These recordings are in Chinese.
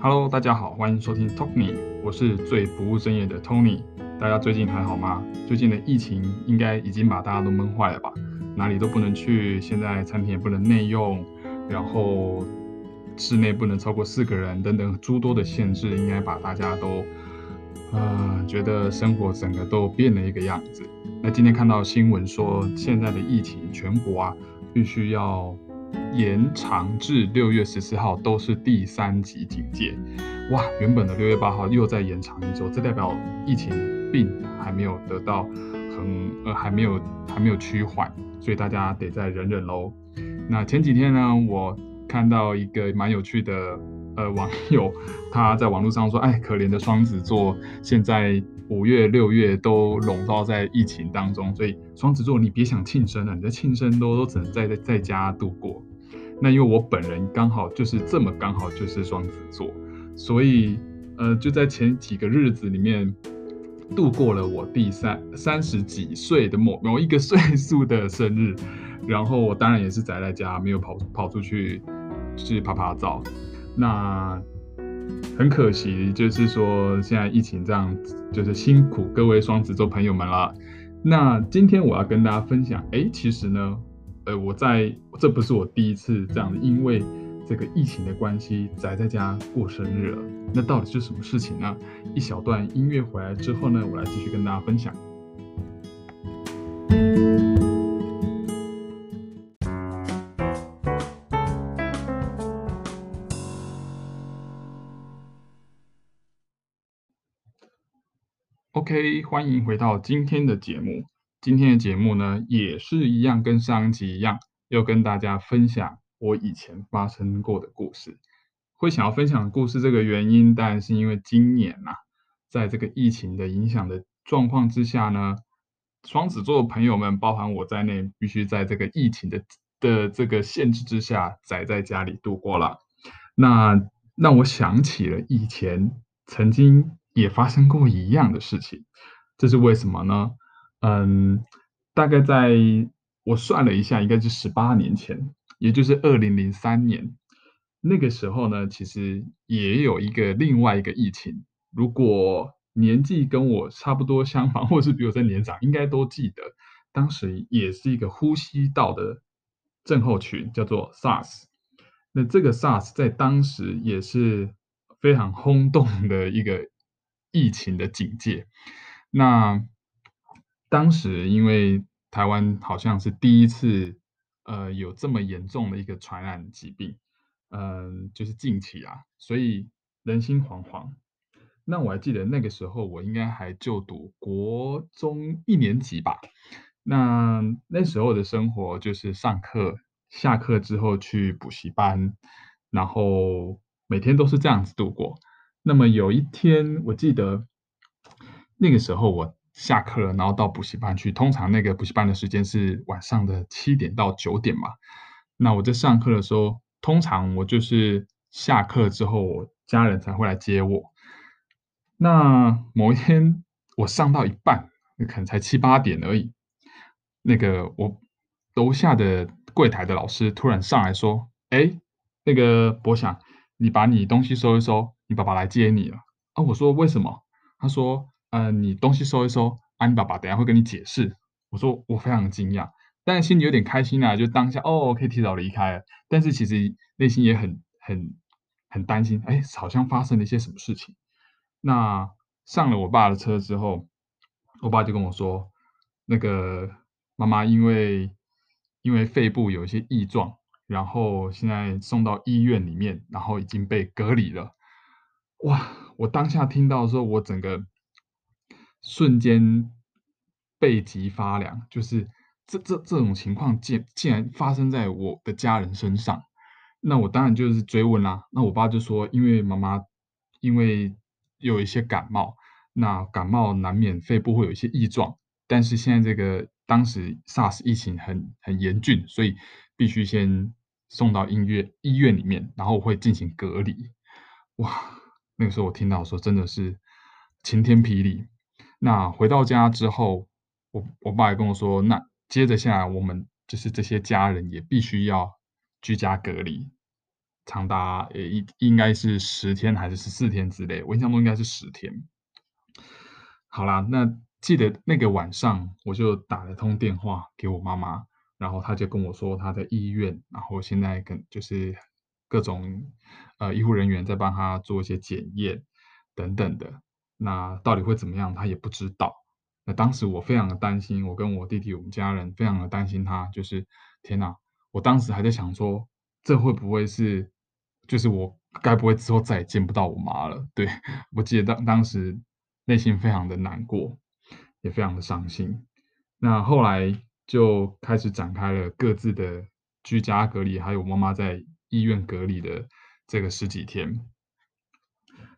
Hello，大家好，欢迎收听 Talk Me，我是最不务正业的 Tony。大家最近还好吗？最近的疫情应该已经把大家都闷坏了吧？哪里都不能去，现在餐厅也不能内用，然后室内不能超过四个人，等等诸多的限制，应该把大家都呃觉得生活整个都变了一个样子。那今天看到新闻说，现在的疫情全国啊，必须要。延长至六月十四号都是第三级警戒，哇！原本的六月八号又再延长一周，这代表疫情并还没有得到很呃还没有还没有趋缓，所以大家得再忍忍喽。那前几天呢，我看到一个蛮有趣的呃网友，他在网络上说：“哎，可怜的双子座，现在五月六月都笼罩在疫情当中，所以双子座你别想庆生了，你的庆生都都只能在在在家度过。”那因为我本人刚好就是这么刚好就是双子座，所以呃就在前几个日子里面度过了我第三三十几岁的某某一个岁数的生日，然后我当然也是宅在家，没有跑跑出去去拍拍照。那很可惜，就是说现在疫情这样，就是辛苦各位双子座朋友们了。那今天我要跟大家分享，哎，其实呢。呃，我在这不是我第一次这样，因为这个疫情的关系宅在家过生日了。那到底是什么事情呢？一小段音乐回来之后呢，我来继续跟大家分享。OK，欢迎回到今天的节目。今天的节目呢，也是一样，跟上一集一样，要跟大家分享我以前发生过的故事。会想要分享故事这个原因，当然是因为今年呐，在这个疫情的影响的状况之下呢，双子座朋友们，包含我在内，必须在这个疫情的的这个限制之下，宅在家里度过了。那让我想起了以前曾经也发生过一样的事情，这是为什么呢？嗯，大概在我算了一下，应该是十八年前，也就是二零零三年那个时候呢，其实也有一个另外一个疫情。如果年纪跟我差不多相仿，或是比我在年长，应该都记得，当时也是一个呼吸道的症候群，叫做 SARS。那这个 SARS 在当时也是非常轰动的一个疫情的警戒。那当时因为台湾好像是第一次，呃，有这么严重的一个传染疾病，嗯，就是近期啊，所以人心惶惶。那我还记得那个时候，我应该还就读国中一年级吧。那那时候的生活就是上课，下课之后去补习班，然后每天都是这样子度过。那么有一天，我记得那个时候我。下课了，然后到补习班去。通常那个补习班的时间是晚上的七点到九点嘛。那我在上课的时候，通常我就是下课之后，我家人才会来接我。那某一天我上到一半，可能才七八点而已。那个我楼下的柜台的老师突然上来说：“哎，那个博想，你把你东西收一收，你爸爸来接你了。”啊，我说为什么？他说。嗯，你东西收一收，啊，你爸爸等下会跟你解释。我说我非常惊讶，但是心里有点开心啊，就当下哦，可以提早离开了。但是其实内心也很很很担心，哎，好像发生了一些什么事情。那上了我爸的车之后，我爸就跟我说，那个妈妈因为因为肺部有一些异状，然后现在送到医院里面，然后已经被隔离了。哇，我当下听到的时候，我整个。瞬间背脊发凉，就是这这这种情况竟竟然发生在我的家人身上，那我当然就是追问啦。那我爸就说，因为妈妈因为有一些感冒，那感冒难免肺部会有一些异状，但是现在这个当时 SARS 疫情很很严峻，所以必须先送到医院医院里面，然后会进行隔离。哇，那个时候我听到说真的是晴天霹雳。那回到家之后，我我爸也跟我说，那接着下来，我们就是这些家人也必须要居家隔离，长达呃一应该是十天还是十四天之类，我印象中应该是十天。好啦，那记得那个晚上，我就打了通电话给我妈妈，然后她就跟我说她在医院，然后现在跟就是各种呃医护人员在帮他做一些检验等等的，那到底会怎么样，他也不知道。那当时我非常的担心，我跟我弟弟我们家人非常的担心他，就是天哪，我当时还在想说，这会不会是，就是我该不会之后再也见不到我妈了？对我记得当当时。内心非常的难过，也非常的伤心。那后来就开始展开了各自的居家隔离，还有我妈妈在医院隔离的这个十几天。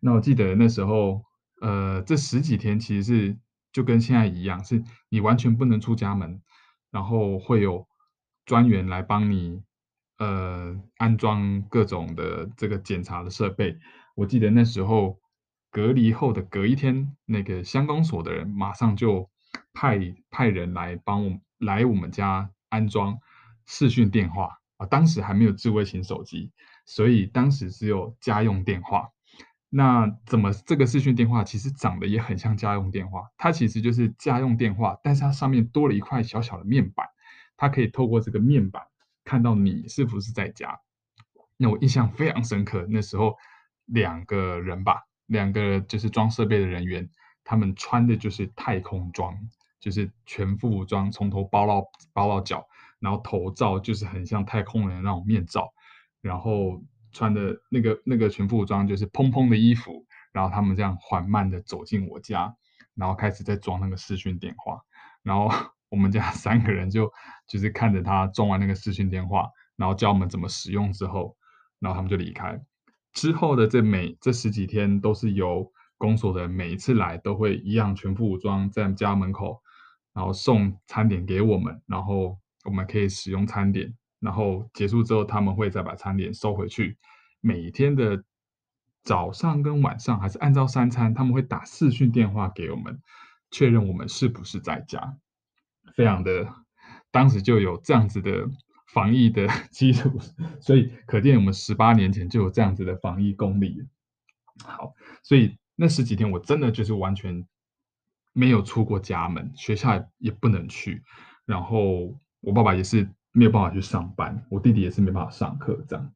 那我记得那时候，呃，这十几天其实是就跟现在一样，是你完全不能出家门，然后会有专员来帮你，呃，安装各种的这个检查的设备。我记得那时候。隔离后的隔一天，那个乡公所的人马上就派派人来帮我来我们家安装视讯电话啊。当时还没有智慧型手机，所以当时只有家用电话。那怎么这个视讯电话其实长得也很像家用电话？它其实就是家用电话，但是它上面多了一块小小的面板，它可以透过这个面板看到你是不是在家。那我印象非常深刻，那时候两个人吧。两个就是装设备的人员，他们穿的就是太空装，就是全副武装，从头包到包到脚，然后头罩就是很像太空人那种面罩，然后穿的那个那个全副武装就是蓬蓬的衣服，然后他们这样缓慢的走进我家，然后开始在装那个视讯电话，然后 我们家三个人就就是看着他装完那个视讯电话，然后教我们怎么使用之后，然后他们就离开。之后的这每这十几天都是由公所的每一次来都会一样全副武装在家门口，然后送餐点给我们，然后我们可以使用餐点，然后结束之后他们会再把餐点收回去。每天的早上跟晚上还是按照三餐，他们会打视讯电话给我们，确认我们是不是在家。非常的，当时就有这样子的。防疫的 基础，所以可见我们十八年前就有这样子的防疫功力。好，所以那十几天我真的就是完全没有出过家门，学校也不能去，然后我爸爸也是没有办法去上班，我弟弟也是没办法上课这样。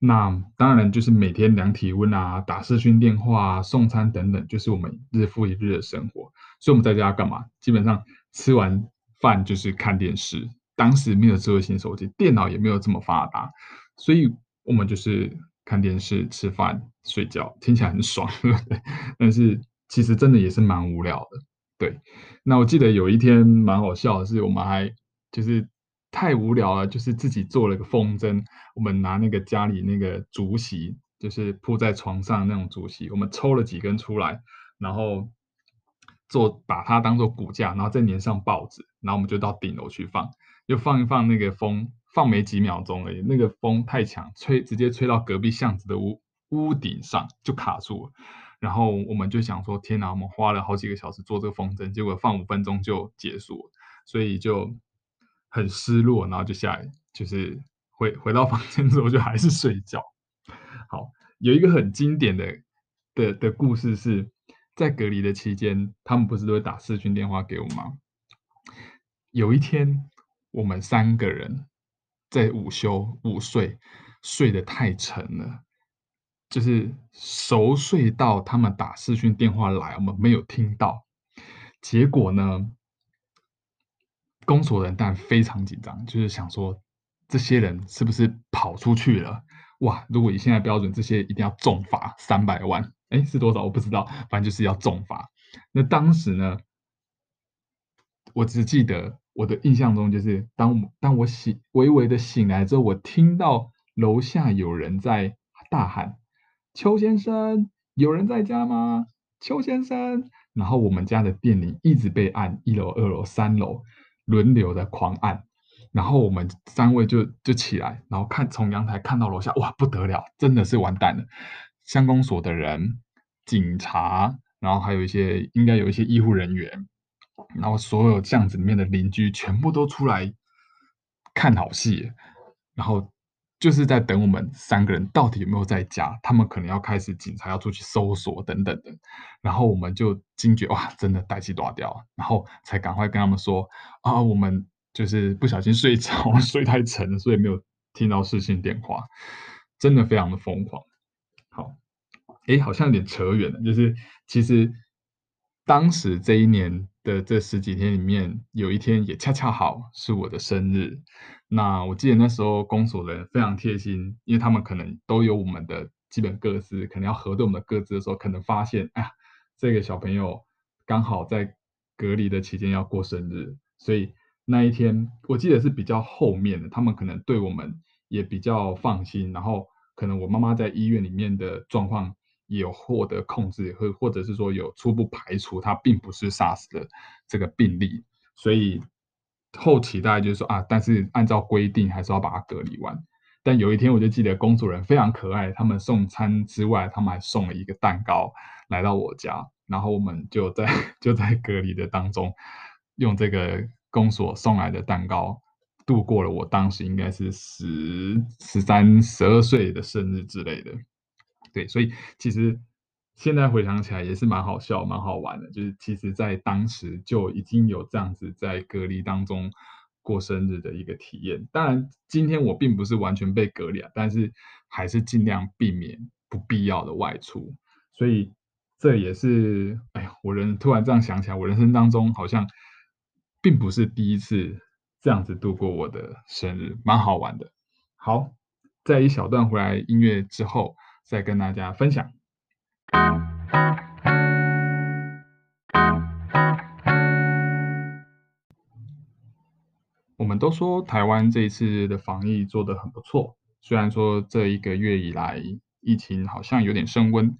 那当然就是每天量体温啊、打视讯电话、送餐等等，就是我们日复一日的生活。所以我们在家干嘛？基本上吃完饭就是看电视。当时没有智慧型手机，电脑也没有这么发达，所以我们就是看电视、吃饭、睡觉，听起来很爽，对不对？但是其实真的也是蛮无聊的。对，那我记得有一天蛮好笑的是，我们还就是太无聊了，就是自己做了个风筝，我们拿那个家里那个竹席，就是铺在床上那种竹席，我们抽了几根出来，然后做把它当做骨架，然后再粘上报纸，然后我们就到顶楼去放。就放一放那个风，放没几秒钟而已。那个风太强，吹直接吹到隔壁巷子的屋屋顶上，就卡住了。然后我们就想说：天哪，我们花了好几个小时做这个风筝，结果放五分钟就结束了，所以就很失落。然后就下来，就是回回到房间之后就还是睡觉。好，有一个很经典的的的故事是在隔离的期间，他们不是都会打视讯电话给我吗？有一天。我们三个人在午休午睡，睡得太沉了，就是熟睡到他们打视讯电话来，我们没有听到。结果呢，公所人但非常紧张，就是想说这些人是不是跑出去了？哇！如果以现在标准，这些一定要重罚三百万。哎，是多少？我不知道，反正就是要重罚。那当时呢，我只记得。我的印象中就是，当当我醒微微的醒来之后，我听到楼下有人在大喊：“邱先生，有人在家吗？”邱先生，然后我们家的电铃一直被按，一楼、二楼、三楼轮流的狂按，然后我们三位就就起来，然后看从阳台看到楼下，哇，不得了，真的是完蛋了！乡公所的人、警察，然后还有一些应该有一些医护人员。然后所有巷子里面的邻居全部都出来看好戏，然后就是在等我们三个人到底有没有在家，他们可能要开始警察要出去搜索等等的，然后我们就惊觉哇，真的代气断掉，然后才赶快跟他们说啊，我们就是不小心睡着，睡太沉，所以没有听到视讯电话，真的非常的疯狂。好，哎，好像有点扯远了，就是其实当时这一年的这十几天里面，有一天也恰恰好是我的生日。那我记得那时候公所的人非常贴心，因为他们可能都有我们的基本个资，可能要核对我们的个资的时候，可能发现，哎呀，这个小朋友刚好在隔离的期间要过生日，所以那一天我记得是比较后面的，他们可能对我们也比较放心，然后可能我妈妈在医院里面的状况有获得控制，或或者是说有初步排除他并不是 SARS 的这个病例，所以。后期大概就是说啊，但是按照规定还是要把它隔离完。但有一天我就记得工作人非常可爱，他们送餐之外，他们还送了一个蛋糕来到我家，然后我们就在 就在隔离的当中，用这个公所送来的蛋糕度过了我当时应该是十十三十二岁的生日之类的。对，所以其实。现在回想起来也是蛮好笑、蛮好玩的，就是其实，在当时就已经有这样子在隔离当中过生日的一个体验。当然，今天我并不是完全被隔离啊，但是还是尽量避免不必要的外出。所以这也是，哎呀，我人突然这样想起来，我人生当中好像并不是第一次这样子度过我的生日，蛮好玩的。好，在一小段回来音乐之后，再跟大家分享。我们都说台湾这一次的防疫做得很不错，虽然说这一个月以来疫情好像有点升温，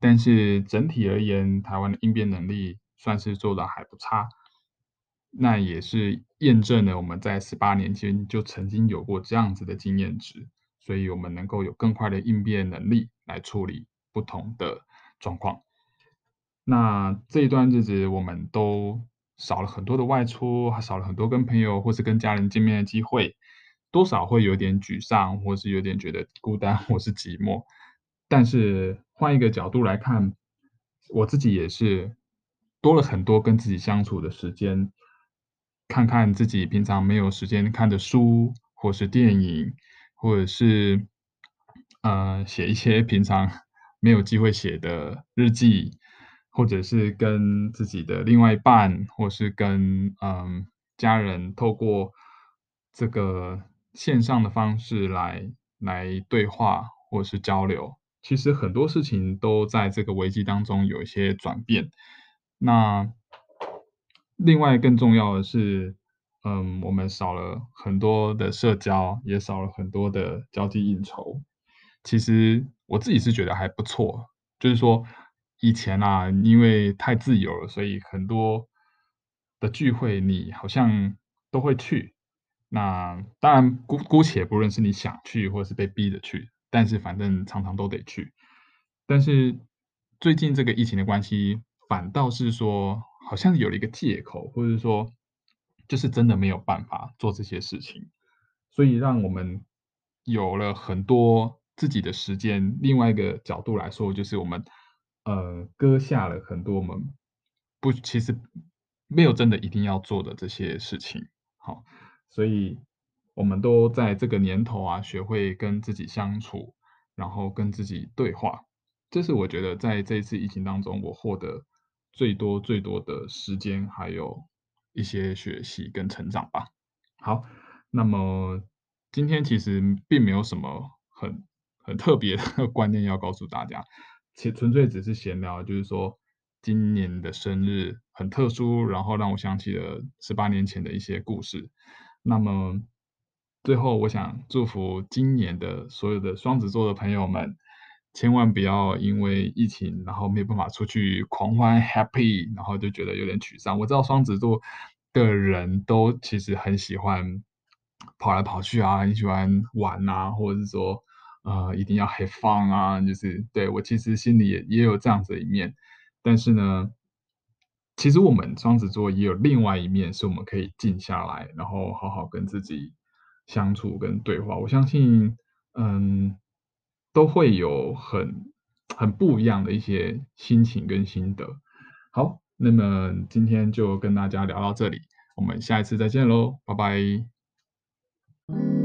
但是整体而言，台湾的应变能力算是做的还不差。那也是验证了我们在十八年前就曾经有过这样子的经验值，所以我们能够有更快的应变能力来处理。不同的状况，那这一段日子我们都少了很多的外出，还少了很多跟朋友或是跟家人见面的机会，多少会有点沮丧，或是有点觉得孤单或是寂寞。但是换一个角度来看，我自己也是多了很多跟自己相处的时间，看看自己平常没有时间看的书，或是电影，或者是呃写一些平常。没有机会写的日记，或者是跟自己的另外一半，或是跟嗯家人，透过这个线上的方式来来对话或是交流。其实很多事情都在这个危机当中有一些转变。那另外更重要的是，嗯，我们少了很多的社交，也少了很多的交际应酬。其实。我自己是觉得还不错，就是说以前啊，因为太自由了，所以很多的聚会你好像都会去。那当然姑姑且不论是你想去或是被逼着去，但是反正常常都得去。但是最近这个疫情的关系，反倒是说好像有了一个借口，或者说就是真的没有办法做这些事情，所以让我们有了很多。自己的时间，另外一个角度来说，就是我们呃割下了很多我们不其实没有真的一定要做的这些事情。好，所以我们都在这个年头啊，学会跟自己相处，然后跟自己对话。这是我觉得在这一次疫情当中，我获得最多最多的时间，还有一些学习跟成长吧。好，那么今天其实并没有什么很。很特别的 观念要告诉大家，其纯粹只是闲聊，就是说今年的生日很特殊，然后让我想起了十八年前的一些故事。那么最后，我想祝福今年的所有的双子座的朋友们，千万不要因为疫情，然后没有办法出去狂欢 happy，然后就觉得有点沮丧。我知道双子座的人都其实很喜欢跑来跑去啊，很喜欢玩啊，或者是说。呃，一定要 have fun 啊，就是对我其实心里也也有这样子的一面，但是呢，其实我们双子座也有另外一面，是我们可以静下来，然后好好跟自己相处跟对话。我相信嗯，都会有很很不一样的一些心情跟心得。好那么今天就跟大家聊到这里我们下一次再见喽拜拜。